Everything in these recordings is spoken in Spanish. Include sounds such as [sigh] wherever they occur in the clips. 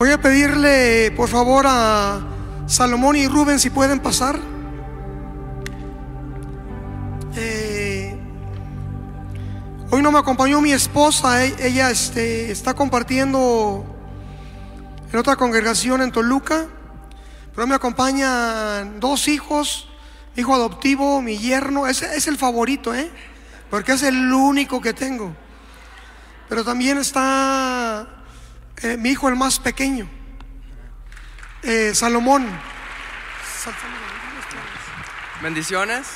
Voy a pedirle, por favor, a Salomón y Rubén si pueden pasar. Eh, hoy no me acompañó mi esposa, e- ella este, está compartiendo en otra congregación en Toluca, pero me acompañan dos hijos, hijo adoptivo, mi yerno, ese es el favorito, ¿eh? porque es el único que tengo. Pero también está eh, mi hijo el más pequeño, eh, Salomón. Sal- Bendiciones.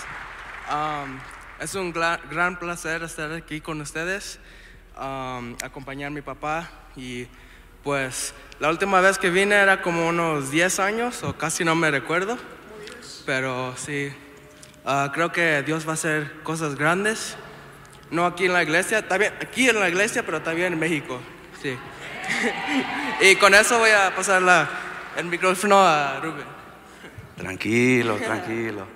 Um, es un gran placer estar aquí con ustedes, um, acompañar a mi papá y pues la última vez que vine era como unos 10 años o casi no me recuerdo, pero sí, ah, creo que Dios va a hacer cosas grandes, no aquí en la iglesia, también aquí en la iglesia, pero también en México, sí. Y con eso voy a pasar la- el micrófono a Rubén. Tranquilo, tranquilo.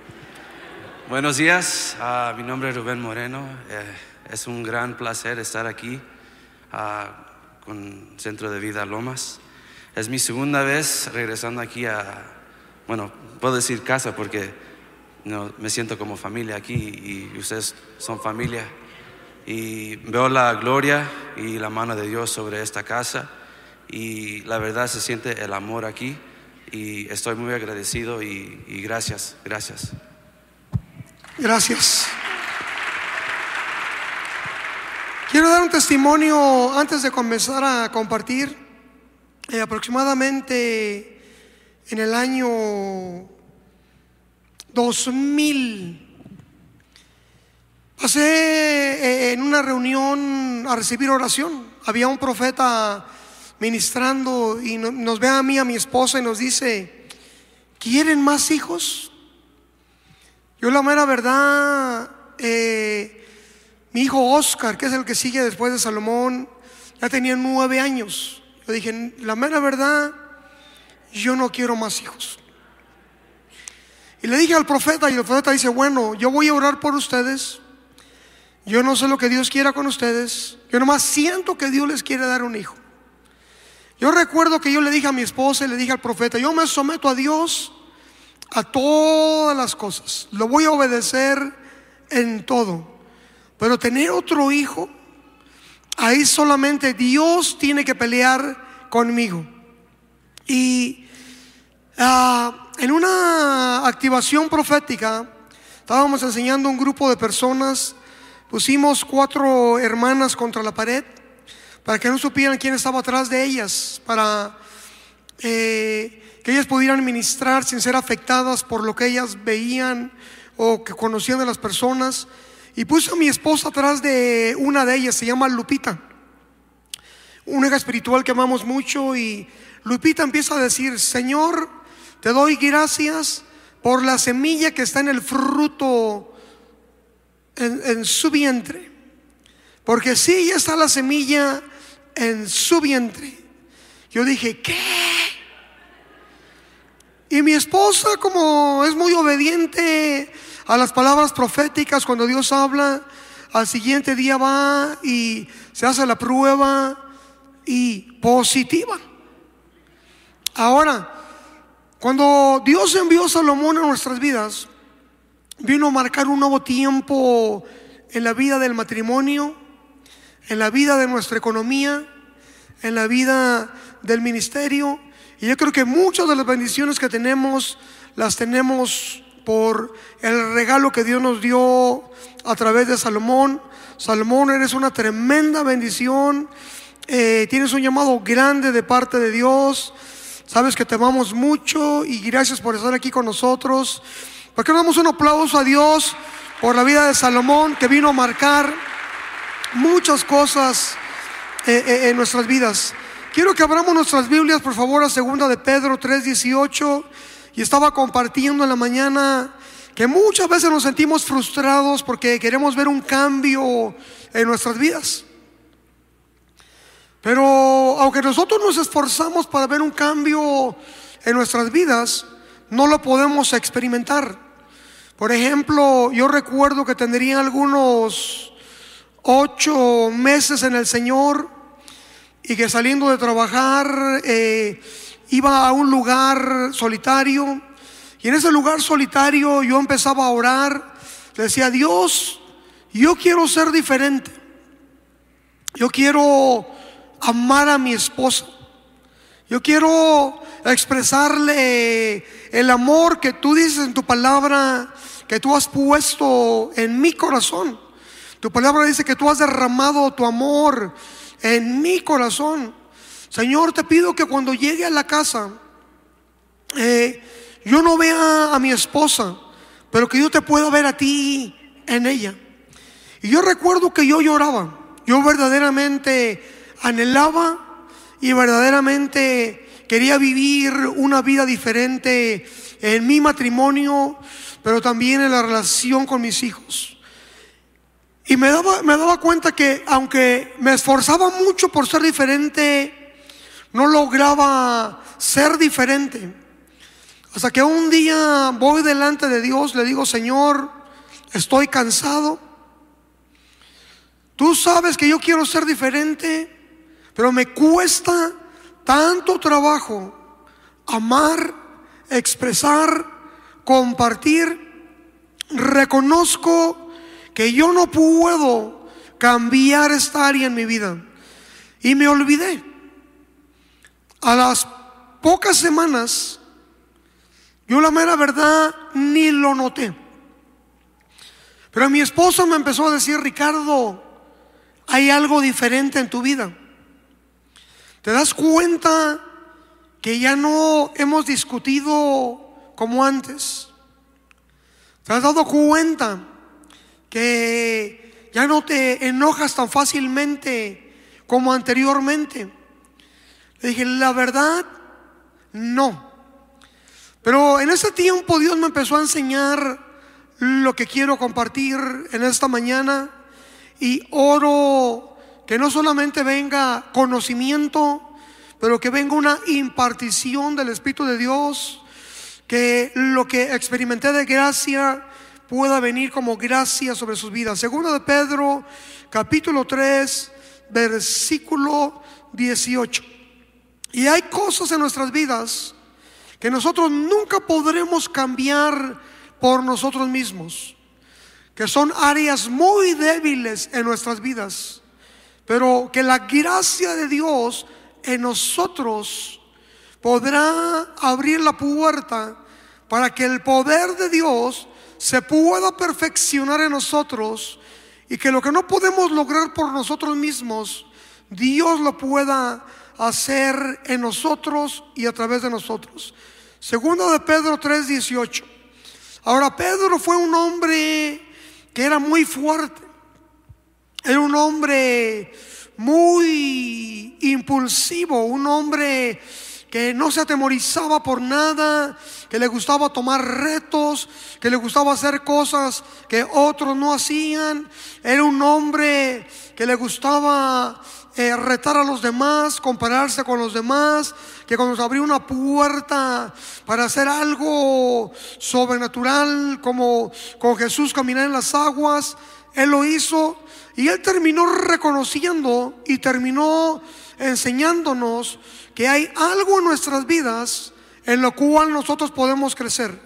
Buenos días, ah, mi nombre es Rubén Moreno. Eh, es un gran placer estar aquí ah, con Centro de Vida Lomas. Es mi segunda vez regresando aquí a, bueno, puedo decir casa porque no, me siento como familia aquí y ustedes son familia. Y veo la gloria y la mano de Dios sobre esta casa y la verdad se siente el amor aquí y estoy muy agradecido y, gracias, gracias. Gracias. Quiero dar un testimonio antes de comenzar a compartir. Eh, aproximadamente en el año 2000 pasé eh, en una reunión a recibir oración. Había un profeta ministrando y no- nos ve a mí, a mi esposa y nos dice, ¿quieren más hijos? Yo la mera verdad, eh, mi hijo Oscar, que es el que sigue después de Salomón, ya tenía nueve años. Yo dije, la mera verdad, yo no quiero más hijos. Y le dije al profeta, y el profeta dice, bueno, yo voy a orar por ustedes. Yo no sé lo que Dios quiera con ustedes. Yo nomás siento que Dios les quiere dar un hijo. Yo recuerdo que yo le dije a mi esposa y le dije al profeta, yo me someto a Dios a todas las cosas. Lo voy a obedecer en todo. Pero tener otro hijo, ahí solamente Dios tiene que pelear conmigo. Y ah, en una activación profética, estábamos enseñando a un grupo de personas, pusimos cuatro hermanas contra la pared para que no supieran quién estaba atrás de ellas, para eh, que ellas pudieran ministrar sin ser afectadas por lo que ellas veían o que conocían de las personas. Y puse a mi esposa atrás de una de ellas, se llama Lupita, una hija espiritual que amamos mucho. Y Lupita empieza a decir, Señor, te doy gracias por la semilla que está en el fruto en, su vientre. Porque sí, ya está la semilla en su vientre. Yo dije, ¿qué? Y mi esposa, como es muy obediente a las palabras proféticas, cuando Dios habla, al siguiente día va y se hace la prueba y positiva. Ahora, cuando Dios envió a Salomón a nuestras vidas, vino a marcar un nuevo tiempo en la vida del matrimonio, en la vida de nuestra economía, en la vida del ministerio. Y yo creo que muchas de las bendiciones que tenemos las tenemos por el regalo que Dios nos dio a través de Salomón. Salomón, eres una tremenda bendición. Eh, tienes un llamado grande de parte de Dios. Sabes que te amamos mucho y gracias por estar aquí con nosotros. ¿Por qué no damos un aplauso a Dios por la vida de Salomón que vino a marcar muchas cosas eh, eh, en nuestras vidas? Quiero que abramos nuestras Biblias, por favor, a segunda de Pedro 3:18. Y estaba compartiendo en la mañana que muchas veces nos sentimos frustrados porque queremos ver un cambio en nuestras vidas. Pero aunque nosotros nos esforzamos para ver un cambio en nuestras vidas, no lo podemos experimentar. Por ejemplo, yo recuerdo que tendría algunos ocho meses en el Señor y que saliendo de trabajar eh, iba a un lugar solitario. Y en ese lugar solitario yo empezaba a orar, decía, Dios, yo quiero ser diferente, yo quiero amar a mi esposa, yo quiero expresarle el amor que tú dices en tu palabra, que tú has puesto en mi corazón. Tu palabra dice que tú has derramado tu amor en mi corazón. Señor, te pido que cuando llegue a la casa, eh, yo no vea a mi esposa, pero que yo te pueda ver a ti en ella. Y yo recuerdo que yo lloraba, yo verdaderamente anhelaba y verdaderamente quería vivir una vida diferente en mi matrimonio, pero también en la relación con mis hijos. Y me daba, me daba cuenta que aunque me esforzaba mucho por ser diferente, no lograba ser diferente. Hasta que un día voy delante de Dios, le digo, Señor, estoy cansado. Tú sabes que yo quiero ser diferente, pero me cuesta tanto trabajo amar, expresar, compartir. Reconozco que yo no puedo cambiar esta área en mi vida. Y me olvidé. A las pocas semanas, yo la mera verdad ni lo noté. Pero mi esposo me empezó a decir, Ricardo, hay algo diferente en tu vida. ¿Te das cuenta que ya no hemos discutido como antes? ¿Te has dado cuenta que ya no te enojas tan fácilmente como anteriormente? Le dije, la verdad, no. Pero en ese tiempo Dios me empezó a enseñar lo que quiero compartir en esta mañana y oro que no solamente venga conocimiento, pero que venga una impartición del Espíritu de Dios, que lo que experimenté de gracia pueda venir como gracia sobre sus vidas. Segundo de Pedro, capítulo 3, versículo 18. Y hay cosas en nuestras vidas que nosotros nunca podremos cambiar por nosotros mismos, que son áreas muy débiles en nuestras vidas, pero que la gracia de Dios en nosotros podrá abrir la puerta para que el poder de Dios se pueda perfeccionar en nosotros y que lo que no podemos lograr por nosotros mismos, Dios lo pueda hacer en nosotros y a través de nosotros. Segundo de Pedro 3:18. Ahora Pedro fue un hombre que era muy fuerte. Era un hombre muy impulsivo, un hombre que no se atemorizaba por nada, que le gustaba tomar retos, que le gustaba hacer cosas que otros no hacían. Era un hombre que le gustaba eh, retar a los demás, compararse con los demás, que cuando se abrió una puerta para hacer algo sobrenatural, como con Jesús caminar en las aguas, Él lo hizo y Él terminó reconociendo y terminó enseñándonos que hay algo en nuestras vidas en lo cual nosotros podemos crecer.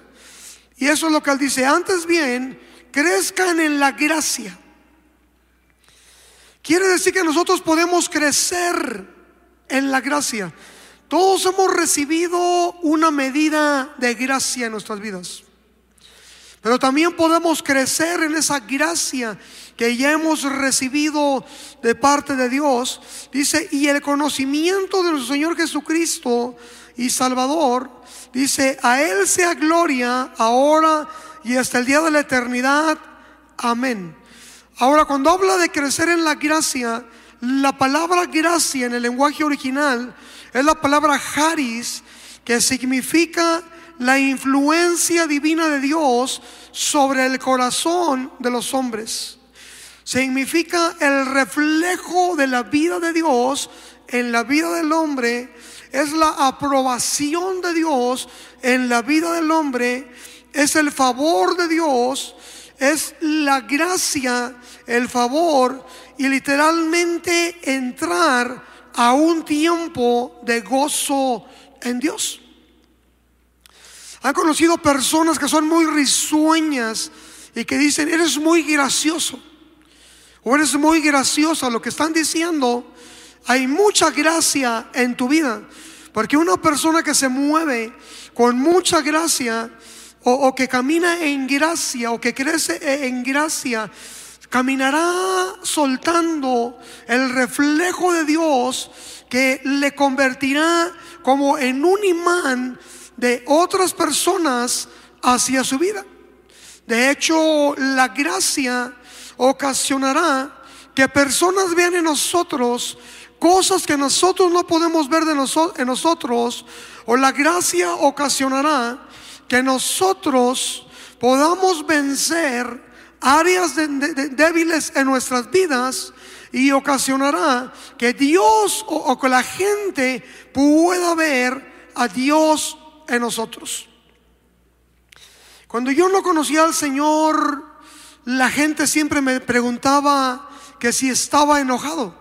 Y eso es lo que Él dice, antes bien, crezcan en la gracia. Quiere decir que nosotros podemos crecer en la gracia. Todos hemos recibido una medida de gracia en nuestras vidas. Pero también podemos crecer en esa gracia que ya hemos recibido de parte de Dios. Dice, y el conocimiento de nuestro Señor Jesucristo y Salvador, dice, a Él sea gloria ahora y hasta el día de la eternidad. Amén. Ahora, cuando habla de crecer en la gracia, la palabra gracia en el lenguaje original es la palabra haris, que significa la influencia divina de Dios sobre el corazón de los hombres. Significa el reflejo de la vida de Dios en la vida del hombre. Es la aprobación de Dios en la vida del hombre. Es el favor de Dios. Es la gracia, el favor y literalmente entrar a un tiempo de gozo en Dios. Han conocido personas que son muy risueñas y que dicen, eres muy gracioso o eres muy graciosa. Lo que están diciendo, hay mucha gracia en tu vida. Porque una persona que se mueve con mucha gracia o, que camina en gracia o que crece en gracia, caminará soltando el reflejo de Dios que le convertirá como en un imán de otras personas hacia su vida. De hecho, la gracia ocasionará que personas vean en nosotros cosas que nosotros no podemos ver de en nosotros, o la gracia ocasionará que nosotros podamos vencer áreas débiles en nuestras vidas y ocasionará que Dios o, que la gente pueda ver a Dios nosotros. Cuando yo no conocía al Señor, la gente siempre me preguntaba que si estaba enojado.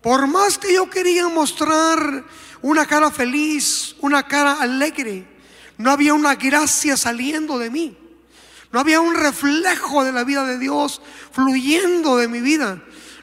Por más que yo quería mostrar una cara feliz, una cara alegre, no había una gracia saliendo de mí. No había un reflejo de la vida de Dios fluyendo de mi vida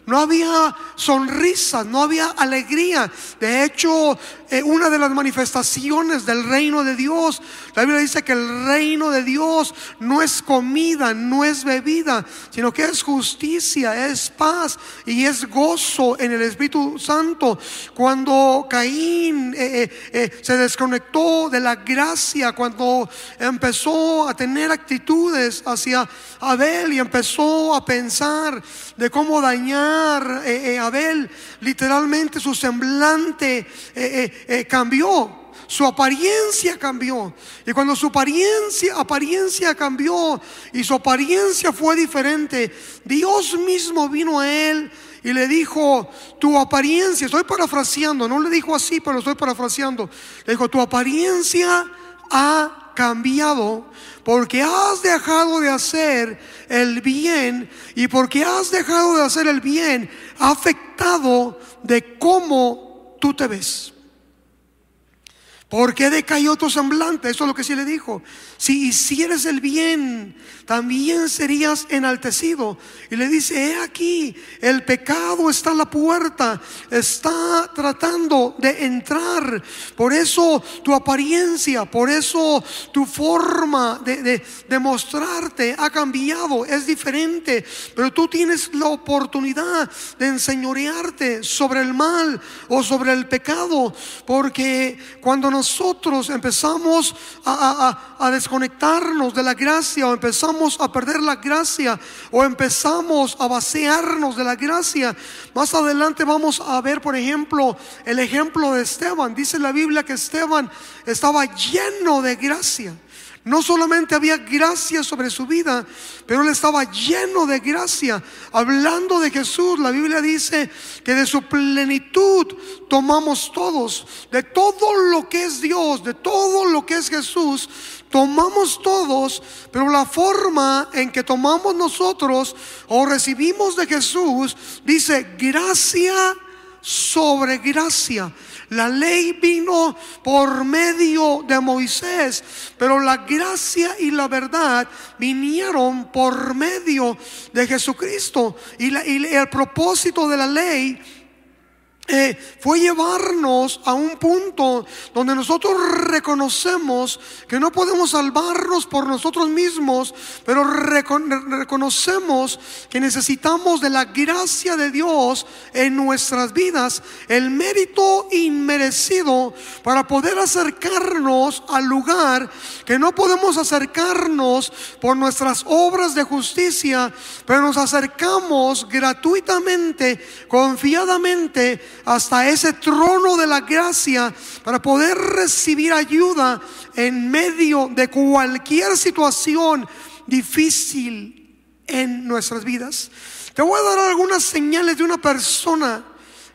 no había sonrisa, no había alegría. De hecho, eh, una de las manifestaciones del reino de Dios, la Biblia dice que el reino de Dios no es comida, no es bebida, sino que es justicia, es paz y es gozo en el Espíritu Santo. Cuando Caín eh, eh, se desconectó de la gracia, cuando empezó a tener actitudes hacia Abel y empezó a pensar de cómo dañar eh, eh, Abel, literalmente su semblante eh, cambió. Su apariencia cambió. Y cuando su apariencia, apariencia cambió y su apariencia fue diferente, Dios mismo vino a él y le dijo, tu apariencia, estoy parafraseando, no le dijo así, pero estoy parafraseando. Le dijo, tu apariencia ha cambiado porque has dejado de hacer el bien y porque has dejado de hacer el bien ha afectado de cómo tú te ves. ¿Por qué decayó tu semblante? Eso es lo que sí le dijo. Si hicieres el bien, también serías enaltecido. Y le dice, he aquí, el pecado está a la puerta, está tratando de entrar. Por eso tu apariencia, por eso tu forma de, de mostrarte ha cambiado, es diferente. Pero tú tienes la oportunidad de enseñorearte sobre el mal o sobre el pecado. Porque cuando nosotros empezamos a, desconectarnos de la gracia o empezamos a perder la gracia o empezamos a vaciarnos de la gracia, más adelante vamos a ver, por ejemplo, el ejemplo de Esteban. Dice la Biblia que Esteban estaba lleno de gracia. No solamente había gracia sobre su vida, pero él estaba lleno de gracia. Hablando de Jesús, la Biblia dice que de su plenitud tomamos todos. De todo lo que es Dios, de todo lo que es Jesús, tomamos todos, pero la forma en que tomamos nosotros o recibimos de Jesús dice gracia sobre gracia. La ley vino por medio de Moisés, pero la gracia y la verdad vinieron por medio de Jesucristo. Y, el propósito de la ley eh, fue llevarnos a un punto donde nosotros reconocemos que no podemos salvarnos por nosotros mismos, pero reconocemos que necesitamos de la gracia de Dios en nuestras vidas, el mérito inmerecido para poder acercarnos al lugar que no podemos acercarnos por nuestras obras de justicia, pero nos acercamos gratuitamente, confiadamente, hasta ese trono de la gracia para poder recibir ayuda en medio de cualquier situación difícil en nuestras vidas. Te voy a dar algunas señales de una persona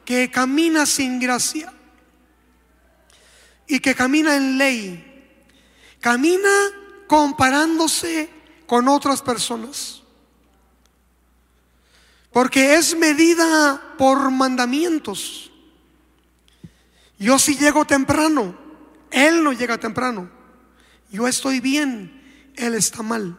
que camina sin gracia y que camina en ley. Camina comparándose con otras personas. Porque es medida por mandamientos. Yo si llego temprano, Él no llega temprano. Yo estoy bien, Él está mal.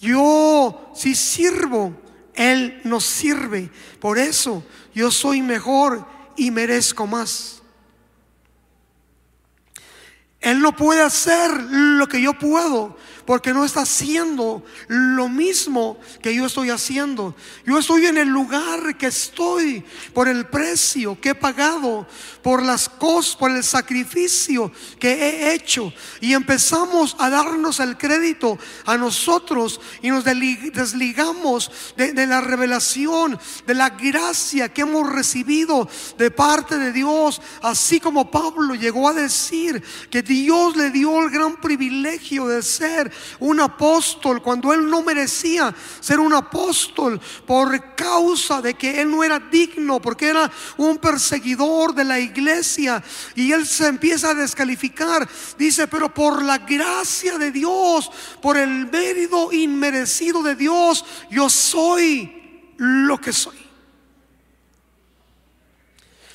Yo si sirvo, Él no sirve. Por eso yo soy mejor y merezco más. Él no puede hacer lo que yo puedo porque no está haciendo lo mismo que yo estoy haciendo. Yo estoy en el lugar que estoy por el precio que he pagado, por las cosas, por el sacrificio que he hecho. Y empezamos a darnos el crédito a nosotros y nos desligamos de, de la revelación, de la gracia que hemos recibido de parte de Dios, así como Pablo llegó a decir que Dios le dio el gran privilegio de ser un apóstol cuando él no merecía ser un apóstol por causa de que él no era digno, porque era un perseguidor de la iglesia y él se empieza a descalificar. Dice, pero por la gracia de Dios, por el mérito inmerecido de Dios, yo soy lo que soy.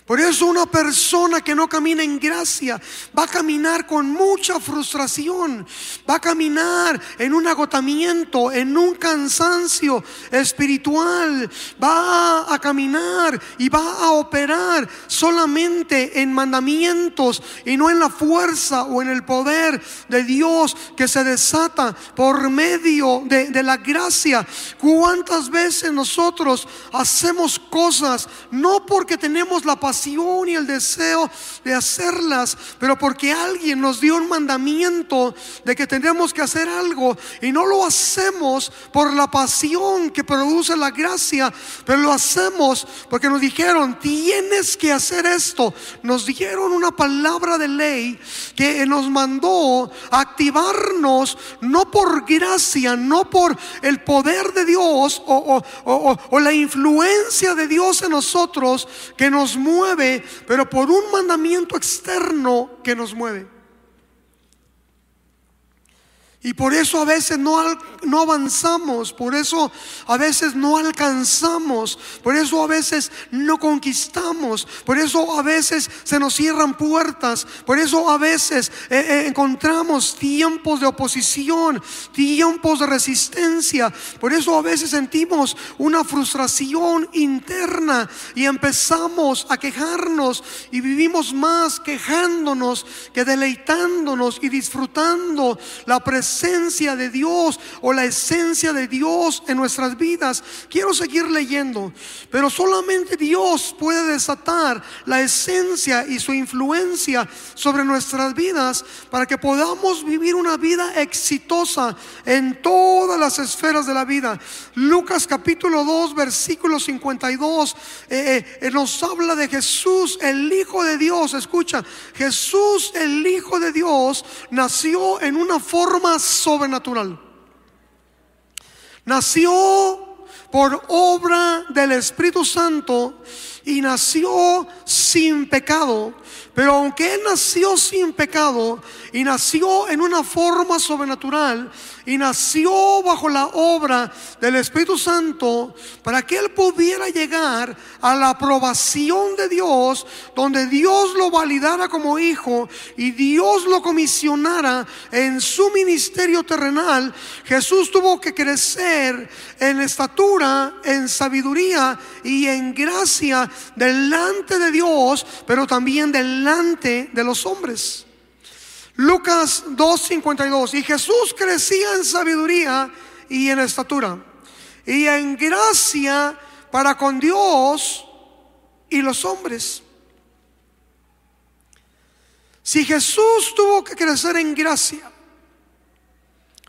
Por eso una persona que no camina en gracia va a caminar con mucha frustración, va a caminar en un agotamiento, en un cansancio espiritual, va a caminar y va a operar solamente en mandamientos y no en la fuerza o en el poder de Dios que se desata por medio de, de la gracia. ¿Cuántas veces nosotros hacemos cosas no porque tenemos la paciencia? Y el deseo de hacerlas, pero porque alguien nos dio un mandamiento de que tenemos que hacer algo y no lo hacemos por la pasión que produce la gracia, pero lo hacemos porque nos dijeron, tienes que hacer esto. Nos dieron una palabra de ley que nos mandó activarnos no por gracia, no por el poder de Dios o, o la influencia de Dios en nosotros que nos mueve pero por un mandamiento externo que nos mueve. Y por eso a veces no, no, avanzamos, por eso a veces no alcanzamos, por eso a veces no conquistamos, por eso a veces se nos cierran puertas, por eso a veces eh, eh, encontramos tiempos de oposición, tiempos de resistencia, por eso a veces sentimos una frustración interna y empezamos a quejarnos y vivimos más quejándonos que deleitándonos y disfrutando la presencia esencia de Dios o la esencia de Dios en nuestras vidas. Quiero seguir leyendo, pero solamente Dios puede desatar la esencia y su influencia sobre nuestras vidas para que podamos vivir una vida exitosa en todas las esferas de la vida. Lucas capítulo 2, versículo 52 eh, eh, nos habla de Jesús, el Hijo de Dios. Escucha, Jesús, el Hijo de Dios, nació en una forma sobrenatural. Nació por obra del Espíritu Santo y nació sin pecado. Pero aunque Él nació sin pecado y nació en una forma sobrenatural, y nació bajo la obra del Espíritu Santo para que él pudiera llegar a la aprobación de Dios, donde Dios lo validara como hijo y Dios lo comisionara en su ministerio terrenal. Jesús tuvo que crecer en estatura, en sabiduría y en gracia delante de Dios, pero también delante de los hombres. Lucas 2.52. Y Jesús crecía en sabiduría y en estatura y en gracia para con Dios y los hombres. Si Jesús tuvo que crecer en gracia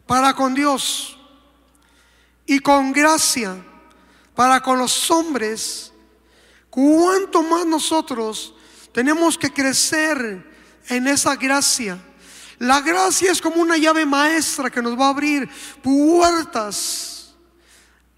para con Dios y con gracia para con los hombres, ¿cuánto más nosotros tenemos que crecer en esa gracia? La gracia es como una llave maestra que nos va a abrir puertas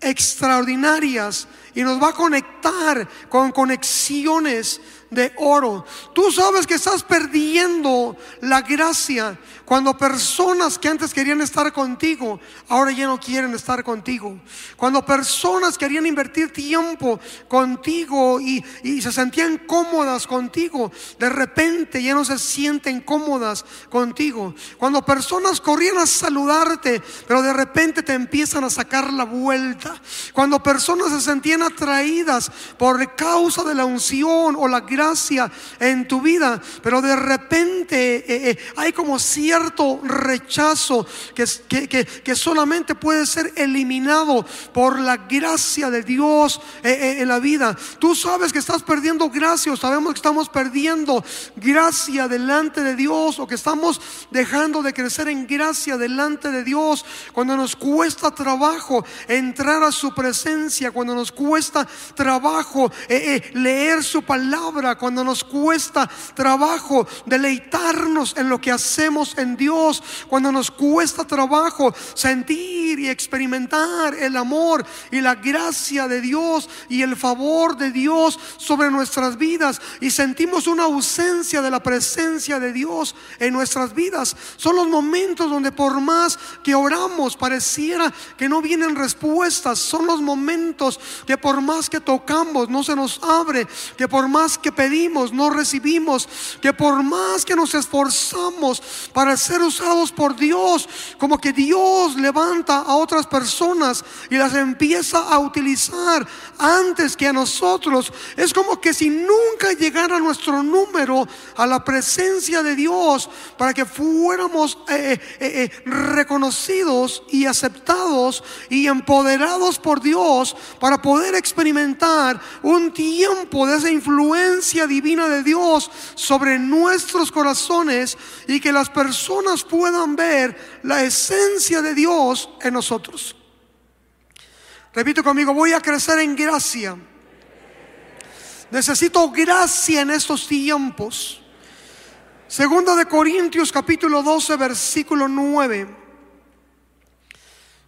extraordinarias y nos va a conectar con conexiones de oro. Tú sabes que estás perdiendo la gracia cuando personas que antes querían estar contigo, ahora ya no quieren estar contigo. Cuando personas querían invertir tiempo contigo y, se sentían cómodas contigo, de repente ya no se sienten cómodas contigo. Cuando personas corrían a saludarte, pero de repente te empiezan a sacar la vuelta. Cuando personas se sentían atraídas por causa de la unción o la gracia en tu vida, pero de repente eh, eh, hay como cierta rechazo que, que, solamente puede ser eliminado por la gracia de Dios eh, eh, en la vida. Tú sabes que estás perdiendo gracia, o sabemos que estamos perdiendo gracia delante de Dios, o que estamos dejando de crecer en gracia delante de Dios, cuando nos cuesta trabajo entrar a su presencia, cuando nos cuesta trabajo eh, leer su palabra, cuando nos cuesta trabajo deleitarnos en lo que hacemos en Dios, cuando nos cuesta trabajo sentir y experimentar el amor y la gracia de Dios y el favor de Dios sobre nuestras vidas y sentimos una ausencia de la presencia de Dios en nuestras vidas. Son los momentos donde por más que oramos pareciera que no vienen respuestas. Son los momentos que por más que tocamos no se nos abre, que por más que pedimos no recibimos, que por más que nos esforzamos para ser usados por Dios, como que Dios levanta a otras personas y las empieza a utilizar antes que a nosotros. Es como que si nunca llegara nuestro número a la presencia de Dios para que fuéramos eh, eh, eh, reconocidos y aceptados y empoderados por Dios para poder experimentar un tiempo de esa influencia divina de Dios sobre nuestros corazones y que las personas puedan ver la esencia de Dios en nosotros. Repito conmigo, voy a crecer en gracia. Necesito gracia en estos tiempos. Segunda de Corintios capítulo 12 versículo 9.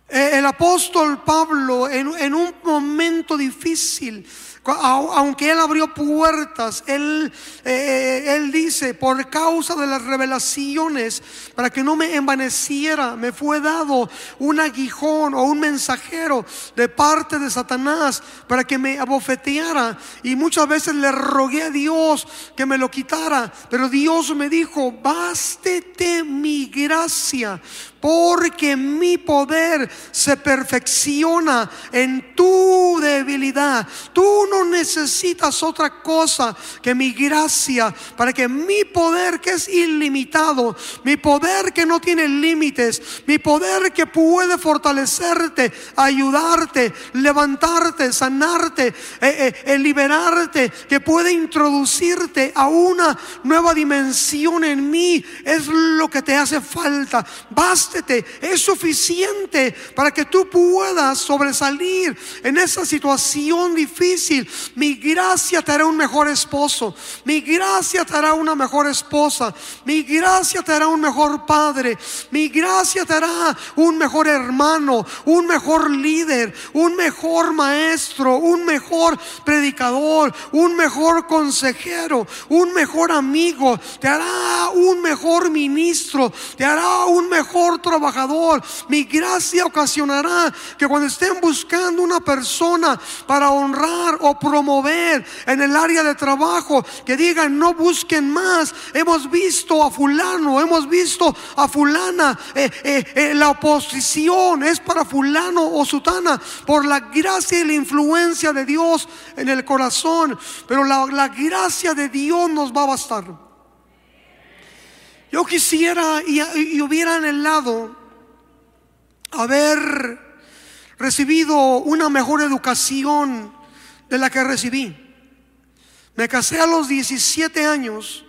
Eh, el apóstol Pablo en, en un momento difícil aunque Él abrió puertas, Él, eh, él dice, por causa de las revelaciones, para que no me envaneciera, me fue dado un aguijón o un mensajero de parte de Satanás para que me abofeteara. Y muchas veces le rogué a Dios que me lo quitara, pero Dios me dijo, bástete mi gracia porque mi poder se perfecciona en tu debilidad. Tú no necesitas otra cosa que mi gracia para que mi poder que es ilimitado, mi poder que no tiene límites, mi poder que puede fortalecerte, ayudarte, levantarte, sanarte, eh, eh, eh, liberarte, que puede introducirte a una nueva dimensión en mí, es lo que te hace falta. Basta es suficiente para que tú puedas sobresalir en esa situación difícil. Mi gracia te hará un mejor esposo, mi gracia te hará una mejor esposa, mi gracia te hará un mejor padre, mi gracia te hará un mejor hermano, un mejor líder, un mejor maestro, un mejor predicador, un mejor consejero, un mejor amigo, te hará un mejor ministro, te hará un mejor trabajador. Mi gracia ocasionará que cuando estén buscando una persona para honrar o promover en el área de trabajo, que digan no busquen más. Hemos visto a fulano, hemos visto a fulana. Eh, eh, eh, la oposición es para fulano o sutana por la gracia y la influencia de Dios en el corazón. Pero la, la gracia de Dios nos va a bastar. Yo quisiera y, hubiera anhelado haber recibido una mejor educación de la que recibí. Me casé a los 17 años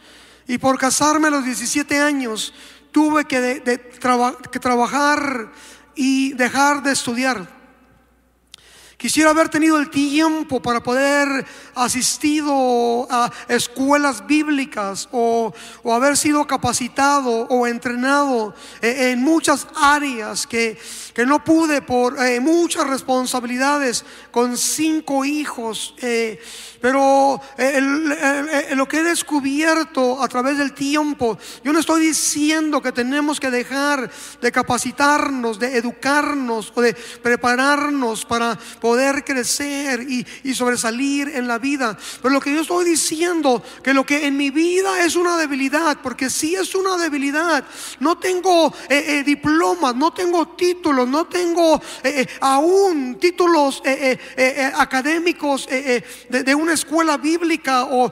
y por casarme a los 17 años tuve que trabajar y dejar de estudiar. Quisiera haber tenido el tiempo para poder asistido a escuelas bíblicas o, haber sido capacitado o entrenado eh, en muchas áreas que, que no pude por eh, muchas responsabilidades con cinco hijos. Eh, pero lo que he descubierto a través del tiempo, yo no estoy diciendo que tenemos que dejar de capacitarnos, de educarnos o de prepararnos para poder crecer y, sobresalir en la vida. Pero lo que yo estoy diciendo, que lo que en mi vida es una debilidad, porque si es una debilidad, no tengo eh, eh, diplomas, no tengo títulos, no tengo eh, aún títulos académicos de, una escuela bíblica o,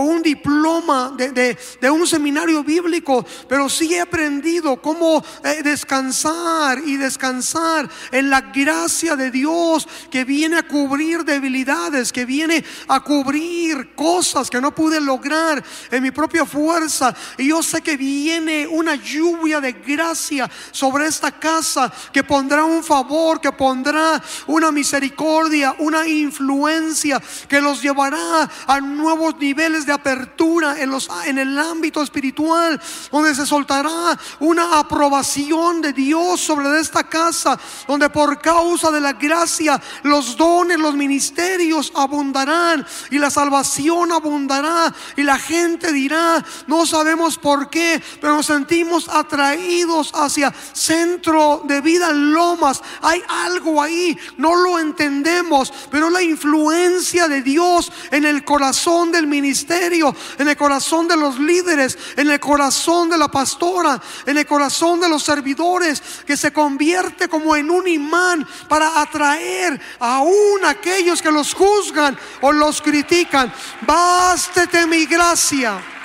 un diploma de, de, un seminario bíblico, pero sí he aprendido cómo descansar y descansar en la gracia de Dios que viene a cubrir debilidades, que viene a cubrir cosas que no pude lograr en mi propia fuerza. Y yo sé que viene una lluvia de gracia sobre esta casa, que pondrá un favor, que pondrá una misericordia, una influencia, que los llevará a nuevos niveles de apertura en, los, en el ámbito espiritual, donde se soltará una aprobación de Dios sobre esta casa, donde por causa de la gracia los dones, los ministerios abundarán y la salvación abundará y la gente dirá, no sabemos por qué, pero nos sentimos atraídos hacia centro de vida Lomas. Hay algo ahí, no lo entendemos, pero la influencia de Dios en el corazón del ministerio, en el corazón de los líderes, en el corazón de la pastora, en el corazón de los servidores, que se convierte como en un imán para atraer aún aquellos que los juzgan o los critican. Bástete mi gracia.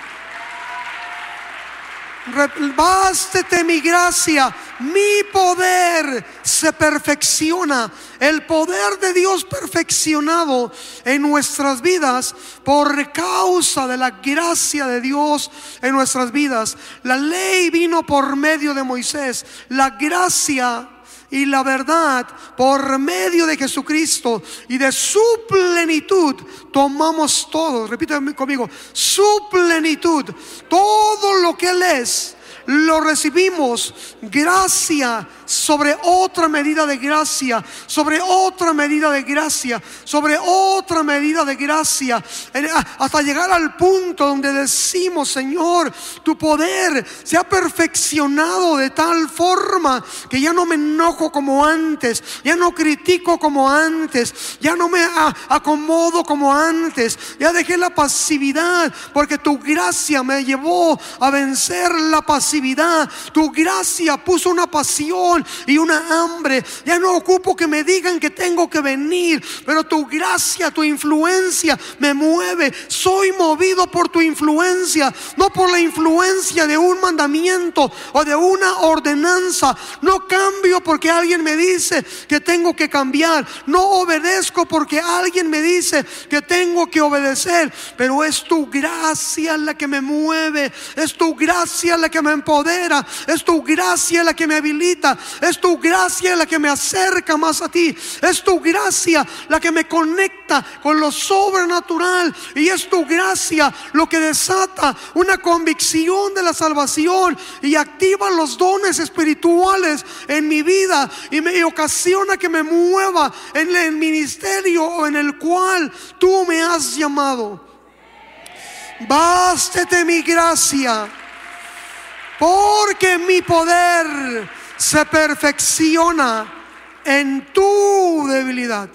Bástete mi gracia, mi poder se perfecciona. El poder de Dios perfeccionado en nuestras vidas por causa de la gracia de Dios en nuestras vidas. La ley vino por medio de Moisés. La gracia y la verdad por medio de Jesucristo y de su plenitud tomamos todo, repítame conmigo, su plenitud, todo lo que Él es, lo recibimos. Gracia sobre otra medida de gracia, sobre otra medida de gracia, sobre otra medida de gracia, hasta llegar al punto donde decimos, Señor, tu poder se ha perfeccionado de tal forma que ya no me enojo como antes, ya no critico como antes, ya no me acomodo como antes, ya dejé la pasividad, porque tu gracia me llevó a vencer la pasividad, tu gracia puso una pasión y una hambre. Ya no ocupo que me digan que tengo que venir, pero tu gracia, tu influencia me mueve. Soy movido por tu influencia, no por la influencia de un mandamiento o de una ordenanza. No cambio porque alguien me dice que tengo que cambiar. No obedezco porque alguien me dice que tengo que obedecer. Pero es tu gracia la que me mueve. Es tu gracia la que me Es tu gracia la que me habilita. Es tu gracia la que me acerca más a ti. Es tu gracia la que me conecta con lo sobrenatural. Y es tu gracia lo que desata una convicción de la salvación y activa los dones espirituales en mi vida y me ocasiona que me mueva en el ministerio en el cual tú me has llamado. Bástete mi gracia, porque mi poder se perfecciona en tu debilidad.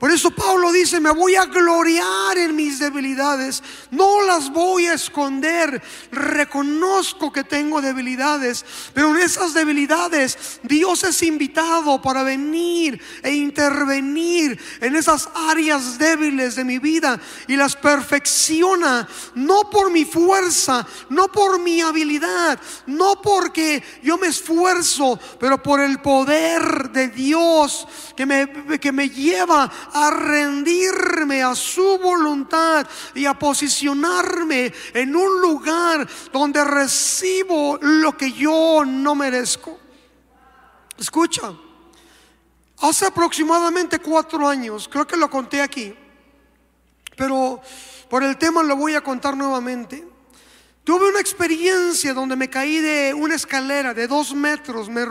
Por eso Pablo dice, me voy a gloriar en mis debilidades, no las voy a esconder, reconozco que tengo debilidades, pero en esas debilidades Dios es invitado para venir e intervenir en esas áreas débiles de mi vida y las perfecciona, no por mi fuerza, no por mi habilidad, no porque yo me esfuerzo, pero por el poder de Dios que me, que me lleva a rendirme a su voluntad y a posicionarme en un lugar donde recibo lo que yo no merezco. Escucha, Hace aproximadamente cuatro años, creo que lo conté aquí, pero por el tema lo voy a contar nuevamente. Tuve una experiencia donde me caí de una escalera de dos metros, me,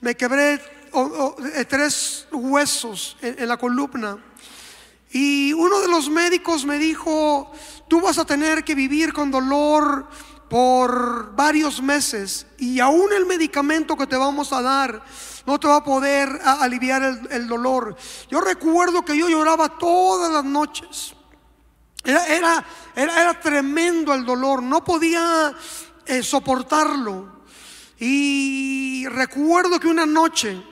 me quebré tres huesos en, la columna. Y uno de los médicos me dijo, tú vas a tener que vivir con dolor por varios meses y aún el medicamento que te vamos a dar no te va a poder aliviar el, dolor. Yo recuerdo que yo lloraba todas las noches. Era, era, era, tremendo el dolor, no podía eh, soportarlo. Y recuerdo que una noche,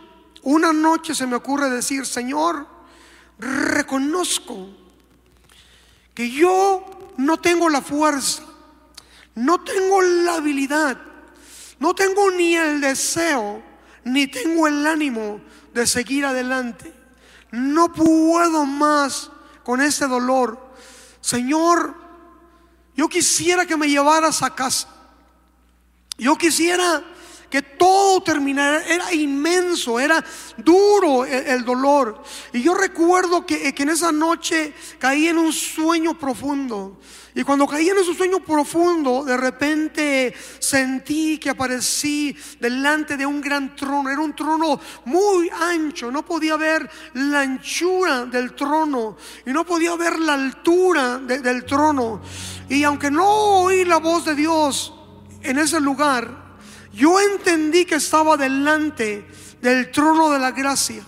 una noche se me ocurre decir, Señor, reconozco que yo no tengo la fuerza, no tengo la habilidad, no tengo ni el deseo ni tengo el ánimo de seguir adelante. No puedo más con ese dolor. Señor, yo quisiera que me llevaras a casa. Yo quisiera que todo terminara. Era inmenso, era duro el, dolor. Y yo recuerdo que, que en esa noche caí en un sueño profundo. Y cuando caí en ese sueño profundo, de repente sentí que aparecí delante de un gran trono. Era un trono muy ancho, no podía ver la anchura del trono y no podía ver la altura del trono. Y aunque no oí la voz de Dios en ese lugar, yo entendí que estaba delante del trono de la gracia.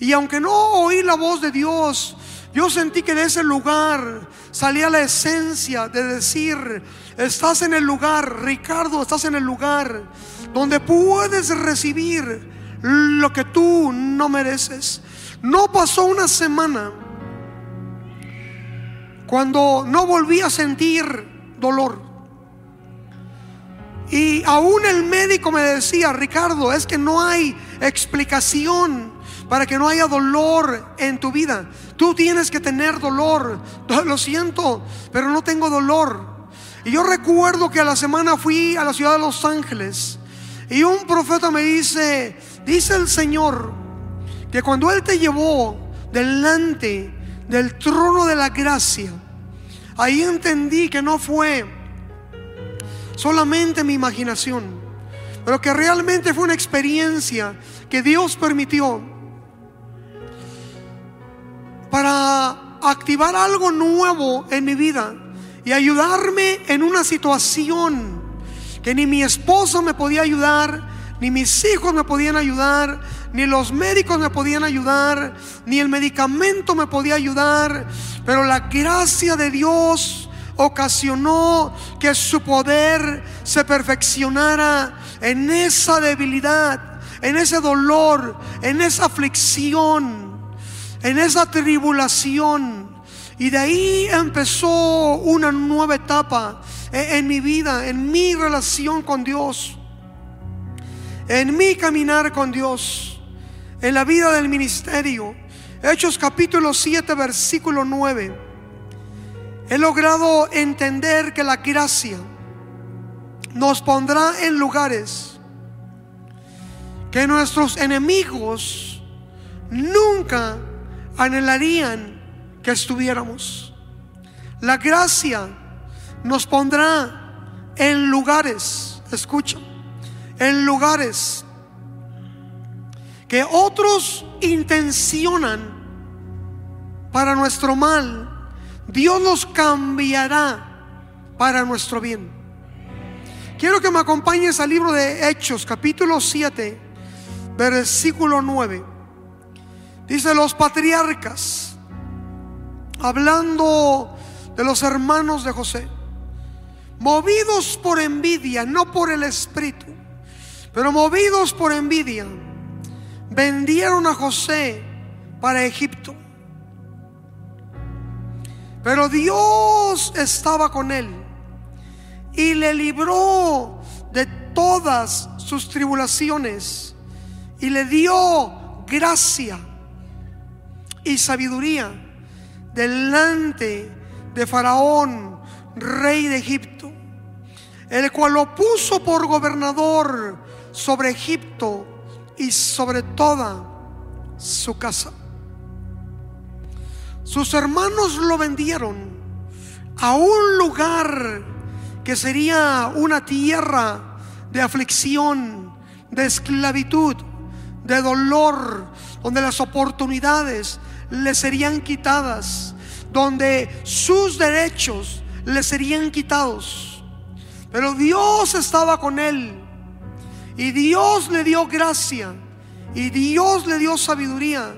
Y aunque no oí la voz de Dios, yo sentí que de ese lugar salía la esencia de decir, estás en el lugar, Ricardo, estás en el lugar donde puedes recibir lo que tú no mereces. No pasó una semana cuando no volví a sentir dolor. Y aún el médico me decía, Ricardo, es que no hay explicación para que no haya dolor en tu vida. Tú tienes que tener dolor. [laughs] Lo siento, pero no tengo dolor. Y yo recuerdo que a la semana fui a la ciudad de Los Ángeles y un profeta me dice, dice el Señor, que cuando Él te llevó delante del trono de la gracia, ahí entendí que no fue solamente mi imaginación, pero que realmente fue una experiencia que Dios permitió para activar algo nuevo en mi vida y ayudarme en una situación que ni mi esposo me podía ayudar, ni mis hijos me podían ayudar, ni los médicos me podían ayudar, ni el medicamento me podía ayudar, pero la gracia de Dios ocasionó que su poder se perfeccionara en esa debilidad, en ese dolor, en esa aflicción en esa tribulación. Y de ahí empezó una nueva etapa en, mi vida, en mi relación con Dios, en mi caminar con Dios, en la vida del ministerio. Hechos capítulo 7, versículo 9. He logrado entender que la gracia nos pondrá en lugares que nuestros enemigos nunca anhelarían que estuviéramos. La gracia nos pondrá en lugares, escucha, en lugares que otros intencionan para nuestro mal, Dios nos cambiará para nuestro bien. Quiero que me acompañes al libro de Hechos, capítulo 7, versículo 9. Dice los patriarcas, hablando de los hermanos de José, movidos por envidia, no por el espíritu, pero movidos por envidia, vendieron a José para Egipto. Pero Dios estaba con él y le libró de todas sus tribulaciones y le dio gracia y sabiduría delante de Faraón, rey de Egipto, el cual lo puso por gobernador sobre Egipto y sobre toda su casa. Sus hermanos lo vendieron a un lugar que sería una tierra de aflicción, de esclavitud, de dolor, donde las oportunidades le serían quitadas, donde sus derechos le serían quitados. Pero Dios estaba con él y Dios le dio gracia y Dios le dio sabiduría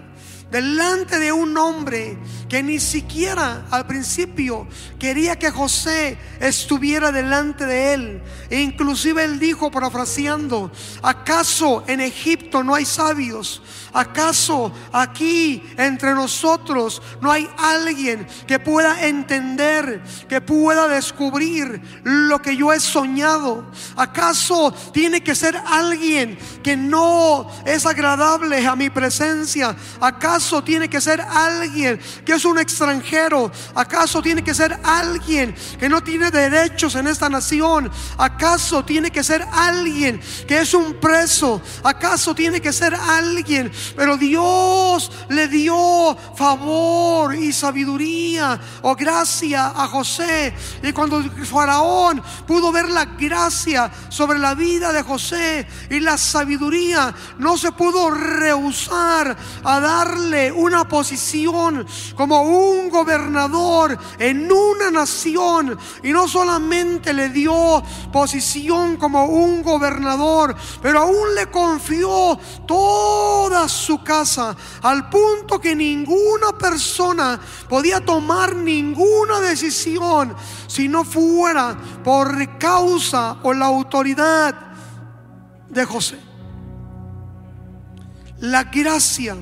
delante de un hombre que ni siquiera al principio quería que José estuviera delante de él. E inclusive él dijo, parafraseando, ¿acaso en Egipto no hay sabios? ¿Acaso aquí entre nosotros no hay alguien que pueda entender, que pueda descubrir lo que yo he soñado? ¿Acaso tiene que ser alguien que no es agradable a mi presencia? ¿Acaso tiene que ser alguien que es un extranjero? ¿Acaso tiene que ser alguien que no tiene derechos en esta nación? ¿Acaso tiene que ser alguien que es un preso? ¿Acaso tiene que ser alguien pero Dios le dio favor y sabiduría o gracia a José. Y cuando Faraón pudo ver la gracia sobre la vida de José y la sabiduría, no se pudo rehusar a darle una posición como un gobernador en una nación. Y no solamente le dio posición como un gobernador, pero aún le confió toda su casa, al punto que ninguna persona podía tomar ninguna decisión si no fuera por causa o la autoridad de José. La gracia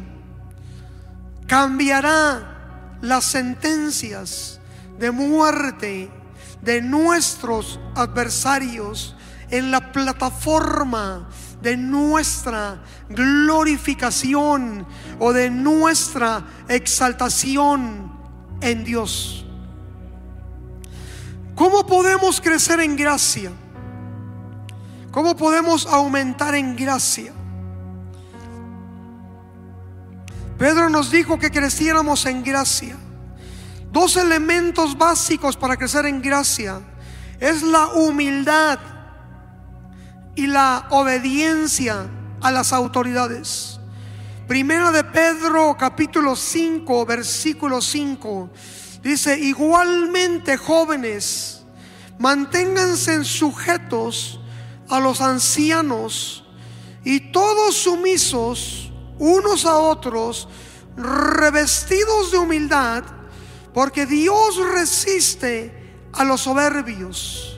cambiará las sentencias de muerte de nuestros adversarios en la plataforma de nuestra glorificación o de nuestra exaltación en Dios. ¿Cómo podemos crecer en gracia? ¿Cómo podemos aumentar en gracia? Pedro nos dijo que creciéramos en gracia. Dos elementos básicos para crecer en gracia es la humildad y la obediencia a las autoridades. Primera de Pedro capítulo 5 versículo 5 dice, igualmente jóvenes, manténganse sujetos a los ancianos y todos sumisos unos a otros, revestidos de humildad, porque Dios resiste a los soberbios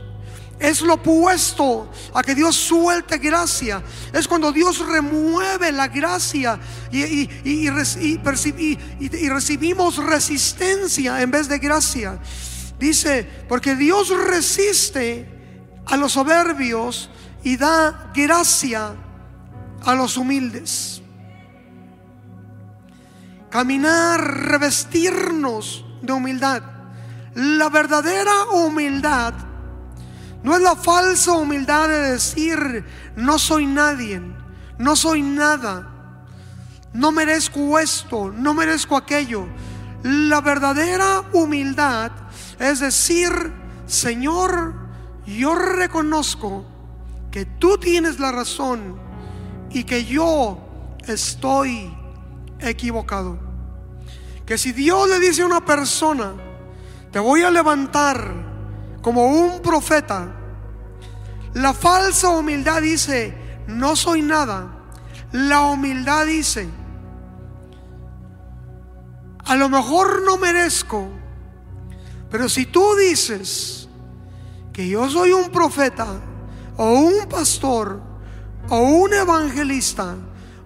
es lo opuesto a que Dios suelte gracia. Es cuando Dios remueve la gracia y, y, recibimos resistencia en vez de gracia. Dice, porque Dios resiste a los soberbios y da gracia a los humildes. Caminar, revestirnos de humildad. La verdadera humildad no es la falsa humildad de decir, no soy nadie, no soy nada, no merezco esto, no merezco aquello. La verdadera humildad es decir, Señor, yo reconozco que tú tienes la razón y que yo estoy equivocado. Que si Dios le dice a una persona, te voy a levantar, como un profeta. La falsa humildad dice, no soy nada. La humildad dice, a lo mejor no merezco, pero si tú dices que yo soy un profeta o un pastor o un evangelista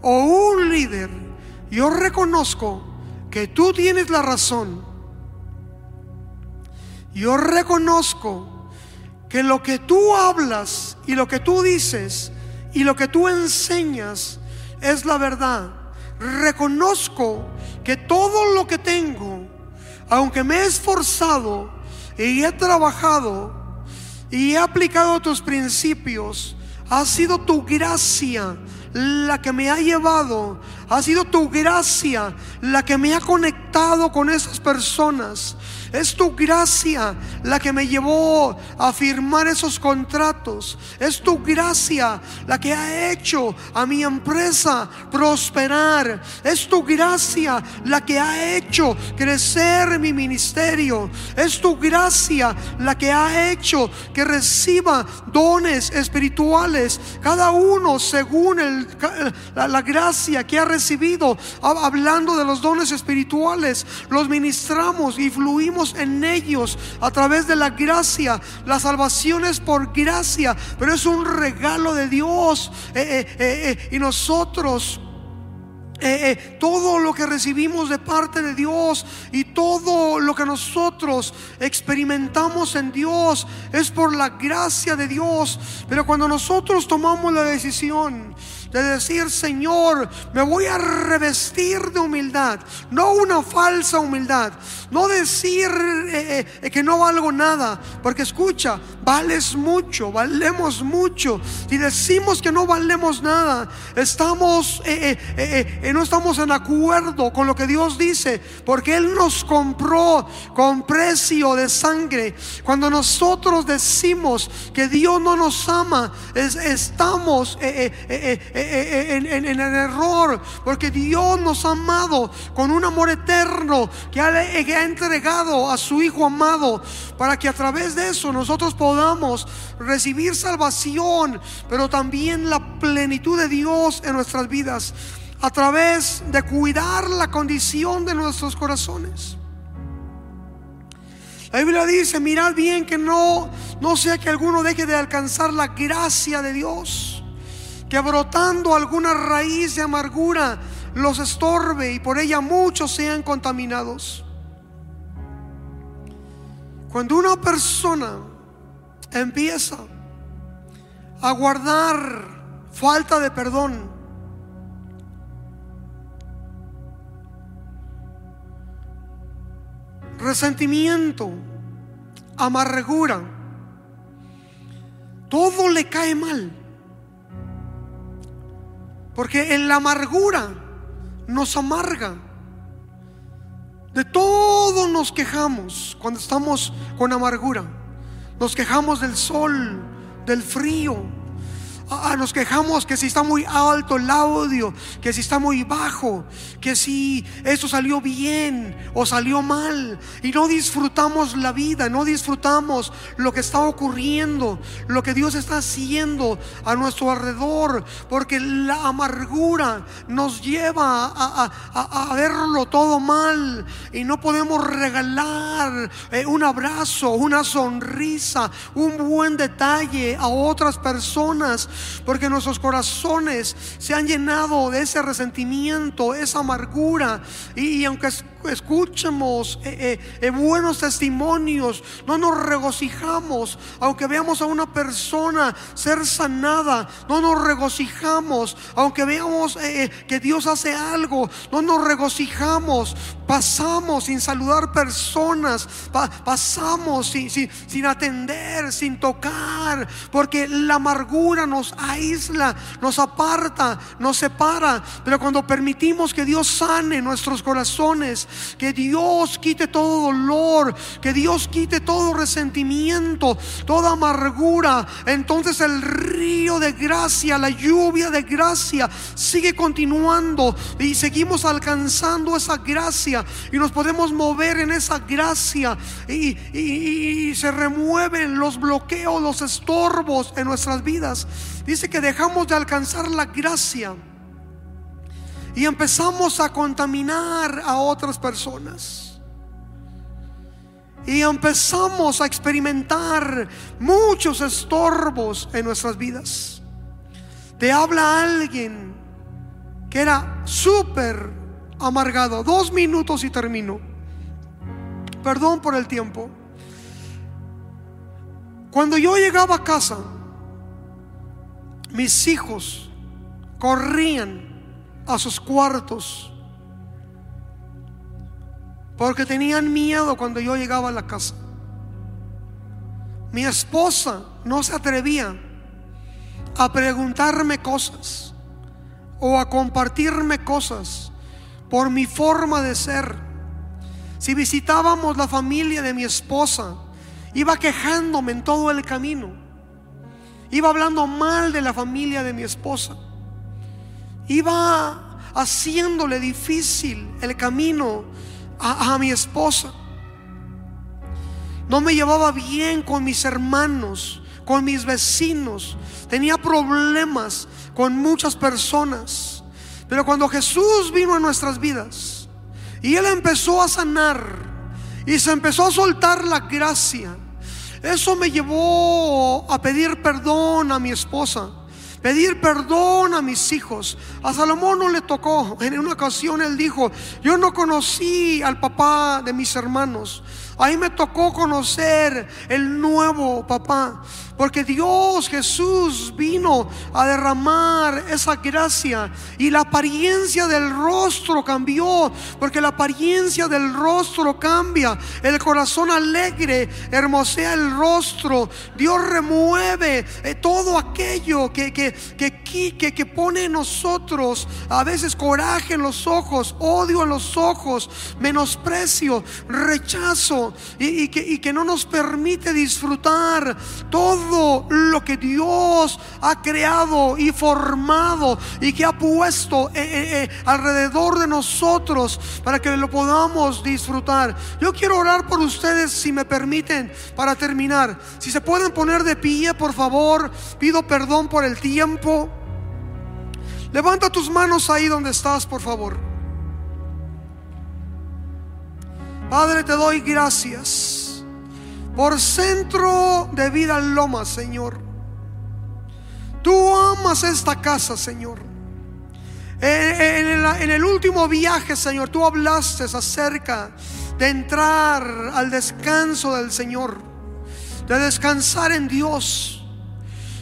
o un líder, yo reconozco que tú tienes la razón yo reconozco que lo que tú hablas y lo que tú dices y lo que tú enseñas es la verdad. Reconozco que todo lo que tengo, aunque me he esforzado y he trabajado y he aplicado tus principios, ha sido tu gracia la que me ha llevado, ha sido tu gracia la que me ha conectado con esas personas. Es tu gracia la que me llevó a firmar esos contratos. Es tu gracia la que ha hecho a mi empresa prosperar. Es tu gracia la que ha hecho crecer mi ministerio. Es tu gracia la que ha hecho que reciba dones espirituales. Cada uno según la, la gracia que ha recibido. Hablando de los dones espirituales, los ministramos y fluimos en ellos a través de la gracia. La salvación es por gracia, pero es un regalo de Dios. Eh, eh, eh, y nosotros todo lo que recibimos de parte de Dios y todo lo que nosotros experimentamos en Dios es por la gracia de Dios. Pero cuando nosotros tomamos la decisión de decir, Señor, me voy a revestir de humildad, no una falsa humildad, no decir eh, eh, que no valgo nada, porque escucha, vales mucho, valemos mucho. Si decimos que no valemos nada, estamos, eh, no estamos en acuerdo con lo que Dios dice, porque Él nos compró con precio de sangre. Cuando nosotros decimos que Dios no nos ama, estamos en, el error, porque Dios nos ha amado con un amor eterno que ha, ha entregado a su Hijo amado para que a través de eso nosotros podamos recibir salvación, pero también la plenitud de Dios en nuestras vidas a través de cuidar la condición de nuestros corazones. La Biblia dice, mirad bien que no, no sea que alguno deje de alcanzar la gracia de Dios que brotando alguna raíz de amargura los estorbe y por ella muchos sean contaminados. Cuando una persona empieza a guardar falta de perdón, resentimiento, amargura, todo le cae mal. Porque en la amargura nos amarga. De todo nos quejamos cuando estamos con amargura. Nos quejamos del sol, del frío, Ah, nos quejamos que si está muy alto el audio, que si está muy bajo, que si eso salió bien o salió mal. Y no disfrutamos la vida, no disfrutamos lo que está ocurriendo, lo que Dios está haciendo a nuestro alrededor, porque la amargura nos lleva a, verlo todo mal y no podemos regalar eh, un abrazo, una sonrisa, un buen detalle a otras personas porque nuestros corazones se han llenado de ese resentimiento, esa amargura. Y, aunque escuchemos eh, eh, eh, buenos testimonios, no nos regocijamos. Aunque veamos a una persona ser sanada, no nos regocijamos. Aunque veamos que Dios hace algo, no nos regocijamos. Pasamos sin saludar personas, pasamos sin, sin atender, sin tocar, porque la amargura nos aísla, nos aparta, nos separa. Pero cuando permitimos que Dios sane nuestros corazones, que Dios quite todo dolor, que Dios quite todo resentimiento, toda amargura. Entonces el río de gracia, la lluvia de gracia sigue continuando y seguimos alcanzando esa gracia y nos podemos mover en esa gracia y, se remueven los bloqueos, los estorbos en nuestras vidas. Dice que dejamos de alcanzar la gracia y empezamos a contaminar a otras personas. Y empezamos a experimentar muchos estorbos en nuestras vidas. Te habla alguien que era súper amargado. Dos minutos y termino. Perdón por el tiempo. Cuando yo llegaba a casa, mis hijos corrían a sus cuartos porque tenían miedo cuando yo llegaba a la casa. Mi esposa no se atrevía a preguntarme cosas, o a compartirme cosas por mi forma de ser. Si visitábamos la familia de mi esposa, iba quejándome en todo el camino. Iba hablando mal de la familia de mi esposa. Iba haciéndole difícil el camino a, mi esposa. No me llevaba bien con mis hermanos, con mis vecinos. Tenía problemas con muchas personas. Pero cuando Jesús vino a nuestras vidas y Él empezó a sanar y se empezó a soltar la gracia, eso me llevó a pedir perdón a mi esposa, pedir perdón a mis hijos. A Salomón no le tocó. En una ocasión él dijo, yo no conocí al papá de mis hermanos. Ahí me tocó conocer el nuevo papá. Porque Dios Jesús vino a derramar esa gracia y la apariencia del rostro cambió. Porque la apariencia del rostro cambia. El corazón alegre hermosea el rostro. Dios remueve eh, todo aquello que, que, que, que, pone en nosotros a veces coraje en los ojos, odio en los ojos, menosprecio, rechazo y, que no nos permite disfrutar todo lo que Dios ha creado y formado y que ha puesto eh, eh, eh, alrededor de nosotros para que lo podamos disfrutar. Yo quiero orar por ustedes si me permiten para terminar. Si se pueden poner de pie, por favor, pido perdón por el tiempo. Levanta tus manos ahí donde estás, por favor. Padre, te doy gracias por centro de vida Loma, Señor. Tú amas esta casa, Señor. En, el último viaje, Señor, tú hablaste acerca de entrar al descanso del Señor, de descansar en Dios.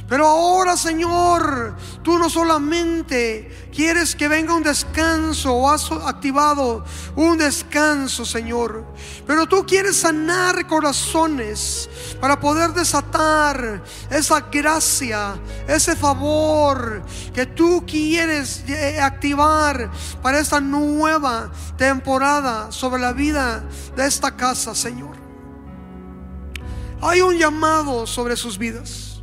Pero ahora, Señor, tú no solamente quieres que venga un descanso o has activado un descanso, Señor, pero tú quieres sanar corazones para poder desatar esa gracia, ese favor que tú quieres eh, activar para esta nueva temporada sobre la vida de esta casa, Señor. Hay un llamado sobre sus vidas.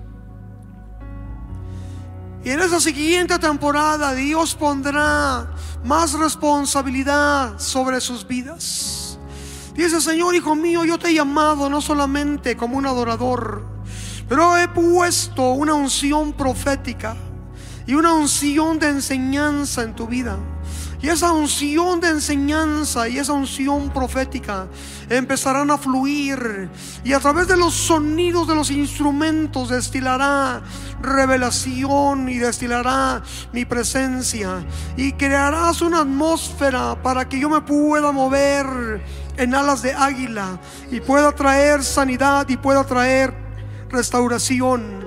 Y en esa siguiente temporada Dios pondrá más responsabilidad sobre sus vidas. Dice, Señor, hijo mío, yo te he llamado no solamente como un adorador, pero he puesto una unción profética y una unción de enseñanza en tu vida. Y esa unción de enseñanza y esa unción profética empezarán a fluir. Y a través de los sonidos de los instrumentos destilará revelación y destilará mi presencia. Y crearás una atmósfera para que yo me pueda mover en alas de águila y pueda traer sanidad y pueda traer restauración.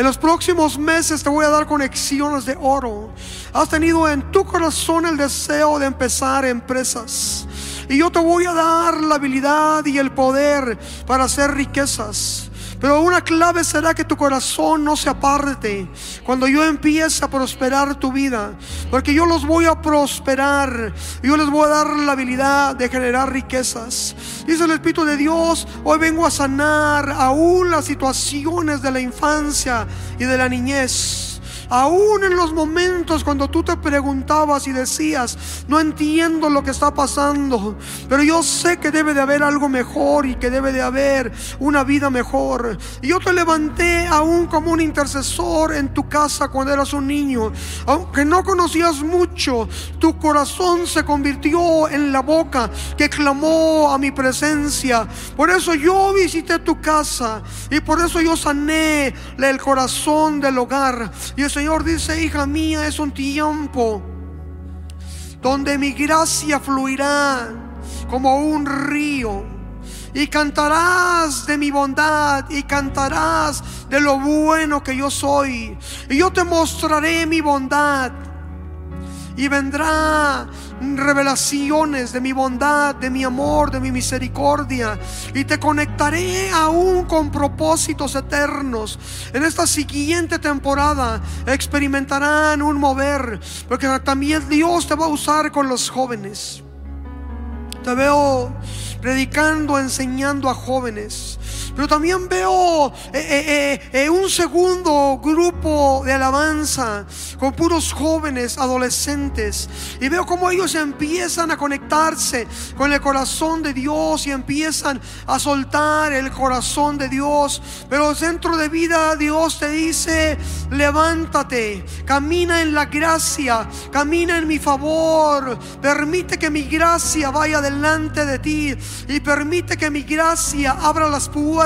En los próximos meses te voy a dar conexiones de oro. Has tenido en tu corazón el deseo de empezar empresas. Y yo te voy a dar la habilidad y el poder para hacer riquezas. Pero una clave será que tu corazón no se aparte cuando yo empiece a prosperar tu vida. Porque yo los voy a prosperar. Yo les voy a dar la habilidad de generar riquezas. Dice el Espíritu de Dios, hoy vengo a sanar aún las situaciones de la infancia y de la niñez. Aún en los momentos cuando tú te preguntabas y decías, no entiendo lo que está pasando, pero yo sé que debe de haber algo mejor y que debe de haber una vida mejor. Y yo te levanté aún como un intercesor en tu casa cuando eras un niño. Aunque no conocías mucho, tu corazón se convirtió en la boca que clamó a mi presencia. Por eso yo visité tu casa y por eso yo sané el corazón del hogar. Y eso Señor dice, hija mía, es un tiempo donde mi gracia fluirá como un río. Y cantarás de mi bondad y cantarás de lo bueno que yo soy. Y yo te mostraré mi bondad. Y vendrá revelaciones de mi bondad, de mi amor, de mi misericordia y te conectaré aún con propósitos eternos. En esta siguiente temporada experimentarán un mover, porque también Dios te va a usar con los jóvenes. Te veo predicando, enseñando a jóvenes. Pero también veo eh, eh, eh, un segundo grupo de alabanza con puros jóvenes, adolescentes. Y veo cómo ellos empiezan a conectarse con el corazón de Dios y empiezan a soltar el corazón de Dios. Pero dentro de vida Dios te dice, levántate, camina en la gracia, camina en mi favor, permite que mi gracia vaya delante de ti y permite que mi gracia abra las puertas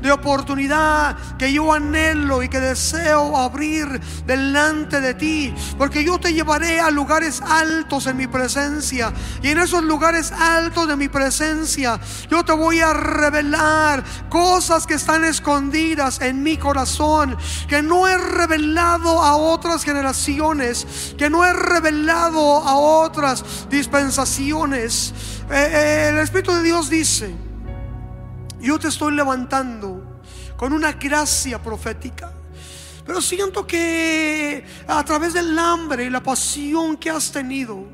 de oportunidad que yo anhelo y que deseo abrir delante de ti. Porque yo te llevaré a lugares altos en mi presencia. Y en esos lugares altos de mi presencia yo te voy a revelar cosas que están escondidas en mi corazón. Que no he revelado a otras generaciones. Que no he revelado a otras dispensaciones. Eh, eh, el Espíritu de Dios dice, yo te estoy levantando con una gracia profética. Pero siento que a través del hambre y la pasión que has tenido,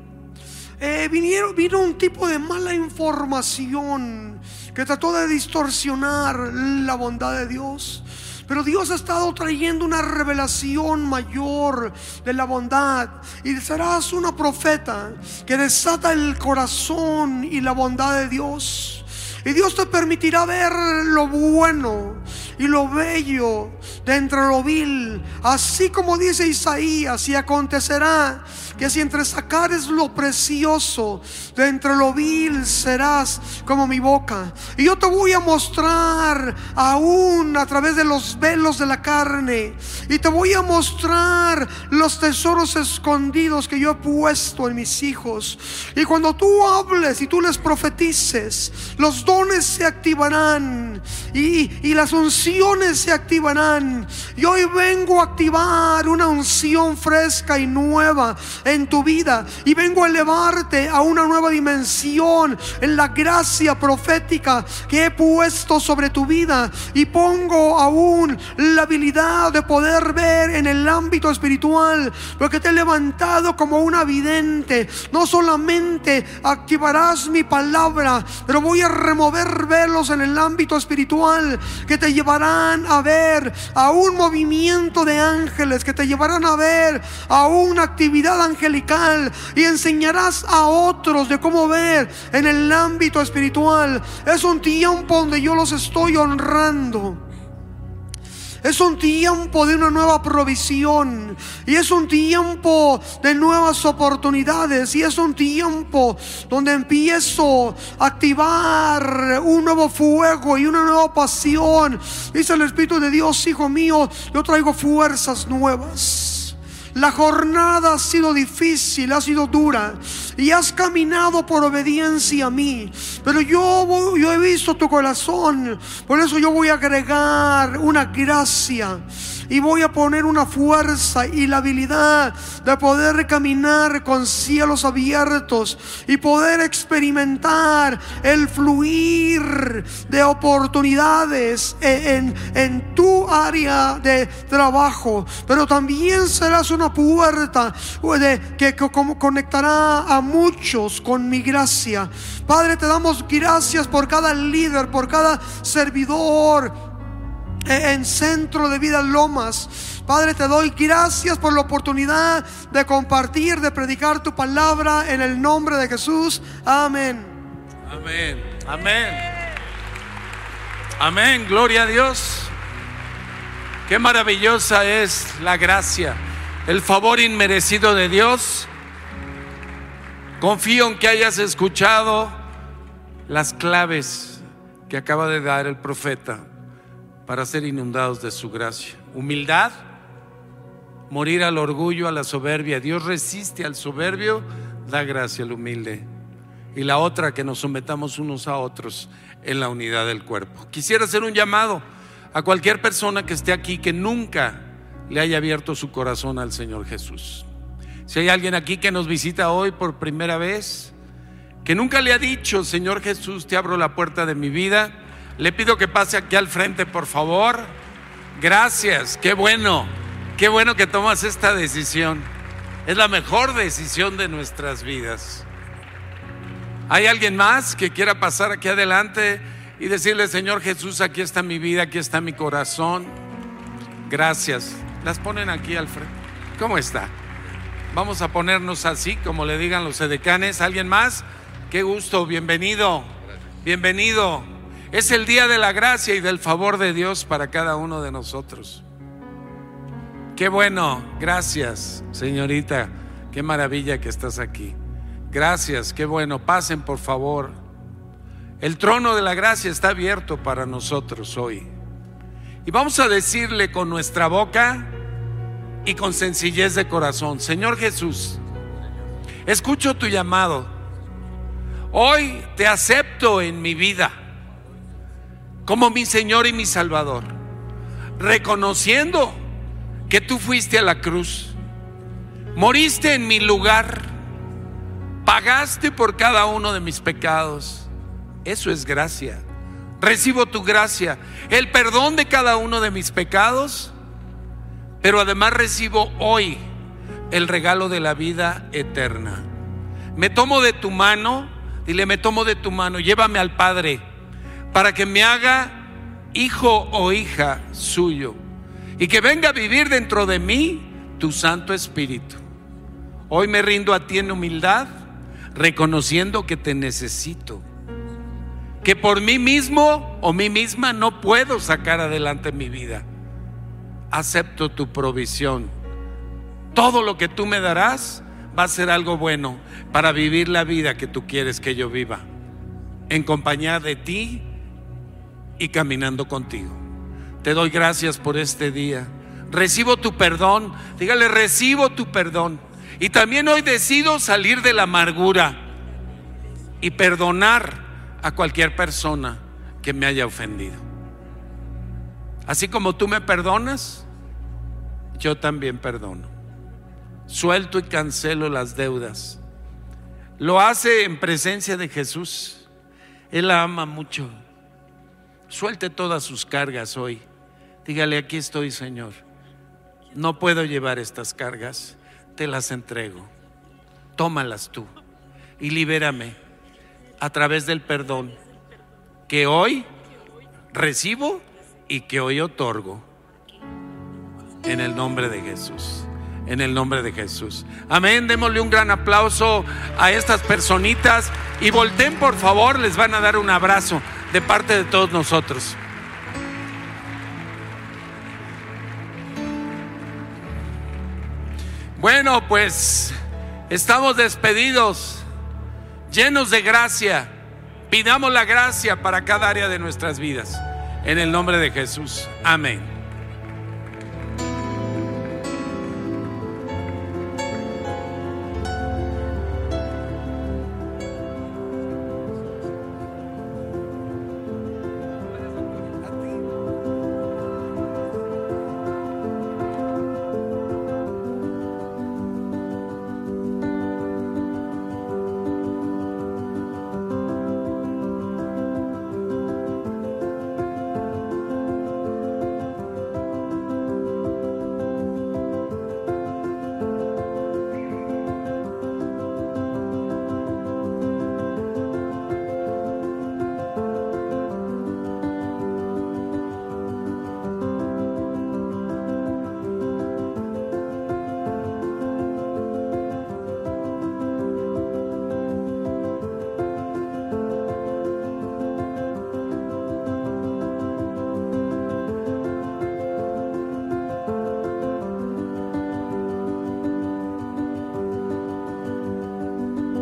eh, vinieron, vino un tipo de mala información que trató de distorsionar la bondad de Dios. Pero Dios ha estado trayendo una revelación mayor de la bondad. Y serás una profeta que desata el corazón y la bondad de Dios. Y Dios te permitirá ver lo bueno y lo bello de entre lo vil. Así como dice Isaías, y acontecerá que si entre sacares lo precioso de entre lo vil serás como mi boca. Y yo te voy a mostrar aún a través de los velos de la carne. Y te voy a mostrar los tesoros escondidos que yo he puesto en mis hijos. Y cuando tú hables y tú les profetices, los dones se activarán y, y las unciones se activarán. Y hoy vengo a activar una unción fresca y nueva en tu vida. Y vengo a elevarte a una nueva dimensión en la gracia profética que he puesto sobre tu vida. Y pongo aún la habilidad de poder ver en el ámbito espiritual. Porque te he levantado como una vidente. No solamente activarás mi palabra, pero voy a remover velos en el ámbito espiritual que te llevarán a ver a un movimiento de ángeles, que te llevarán a ver a una actividad angelical y enseñarás a otros de cómo ver en el ámbito espiritual. Es un tiempo donde yo los estoy honrando. Es un tiempo de una nueva provisión. Y es un tiempo de nuevas oportunidades. Y es un tiempo donde empiezo a activar un nuevo fuego y una nueva pasión. Dice el Espíritu de Dios, hijo mío, yo traigo fuerzas nuevas. La jornada ha sido difícil, ha sido dura y has caminado por obediencia a mí. Pero yo, yo he visto tu corazón, por eso yo voy a agregar una gracia y voy a poner una fuerza y la habilidad de poder caminar con cielos abiertos y poder experimentar el fluir de oportunidades en, en tu área de trabajo. Pero también serás una puerta que conectará a muchos con mi gracia. Padre, te damos gracias por cada líder, por cada servidor en Centro de Vida Lomas. Padre, te doy gracias por la oportunidad de compartir, de predicar tu palabra en el nombre de Jesús. Amén. Amén. Amén. Amén. Gloria a Dios. Qué maravillosa es la gracia, el favor inmerecido de Dios. Confío en que hayas escuchado las claves que acaba de dar el profeta para ser inundados de su gracia. Humildad, morir al orgullo, a la soberbia. Dios resiste al soberbio, da gracia al humilde. Y la otra, que nos sometamos unos a otros en la unidad del cuerpo. Quisiera hacer un llamado a cualquier persona que esté aquí que nunca le haya abierto su corazón al Señor Jesús. Si hay alguien aquí que nos visita hoy por primera vez, que nunca le ha dicho, Señor Jesús, te abro la puerta de mi vida, le pido que pase aquí al frente, por favor. Gracias, qué bueno, qué bueno que tomas esta decisión. Es la mejor decisión de nuestras vidas. ¿Hay alguien más que quiera pasar aquí adelante y decirle, Señor Jesús, aquí está mi vida, aquí está mi corazón? Gracias. Las ponen aquí al frente. ¿Cómo está? Vamos a ponernos así, como le digan los edecanes. ¿Alguien más? Qué gusto, bienvenido. Bienvenido. Es el día de la gracia y del favor de Dios para cada uno de nosotros. Qué bueno, gracias, señorita. Qué maravilla que estás aquí. Gracias, qué bueno. Pasen, por favor. El trono de la gracia está abierto para nosotros hoy. Y vamos a decirle con nuestra boca y con sencillez de corazón, Señor Jesús, escucho tu llamado. Hoy te acepto en mi vida como mi Señor y mi Salvador, reconociendo que tú fuiste a la cruz, moriste en mi lugar, pagaste por cada uno de mis pecados. Eso es gracia. Recibo tu gracia, el perdón de cada uno de mis pecados, pero además recibo hoy el regalo de la vida eterna. Me tomo de tu mano, dile, me tomo de tu mano, llévame al Padre para que me haga hijo o hija suyo y que venga a vivir dentro de mí tu Santo Espíritu. Hoy me rindo a ti en humildad, reconociendo que te necesito, que por mí mismo o mí misma no puedo sacar adelante mi vida. Acepto tu provisión. Todo lo que tú me darás va a ser algo bueno para vivir la vida que tú quieres que yo viva, en compañía de ti y caminando contigo. Te doy gracias por este día. Recibo tu perdón. Dígale, recibo tu perdón. Y también hoy decido salir de la amargura y perdonar a cualquier persona que me haya ofendido. Así como tú me perdonas, yo también perdono. Suelto y cancelo las deudas. Lo hace en presencia de Jesús. Él la ama mucho. Suelte todas sus cargas hoy. Dígale, aquí estoy, Señor. No puedo llevar estas cargas. Te las entrego. Tómalas tú y libérame a través del perdón que hoy recibo y que hoy otorgo. En el nombre de Jesús. En el nombre de Jesús. Amén. Démosle un gran aplauso a estas personitas y volten por favor, les van a dar un abrazo de parte de todos nosotros. Bueno, pues estamos despedidos, llenos de gracia. Pidamos la gracia para cada área de nuestras vidas. En el nombre de Jesús. Amén.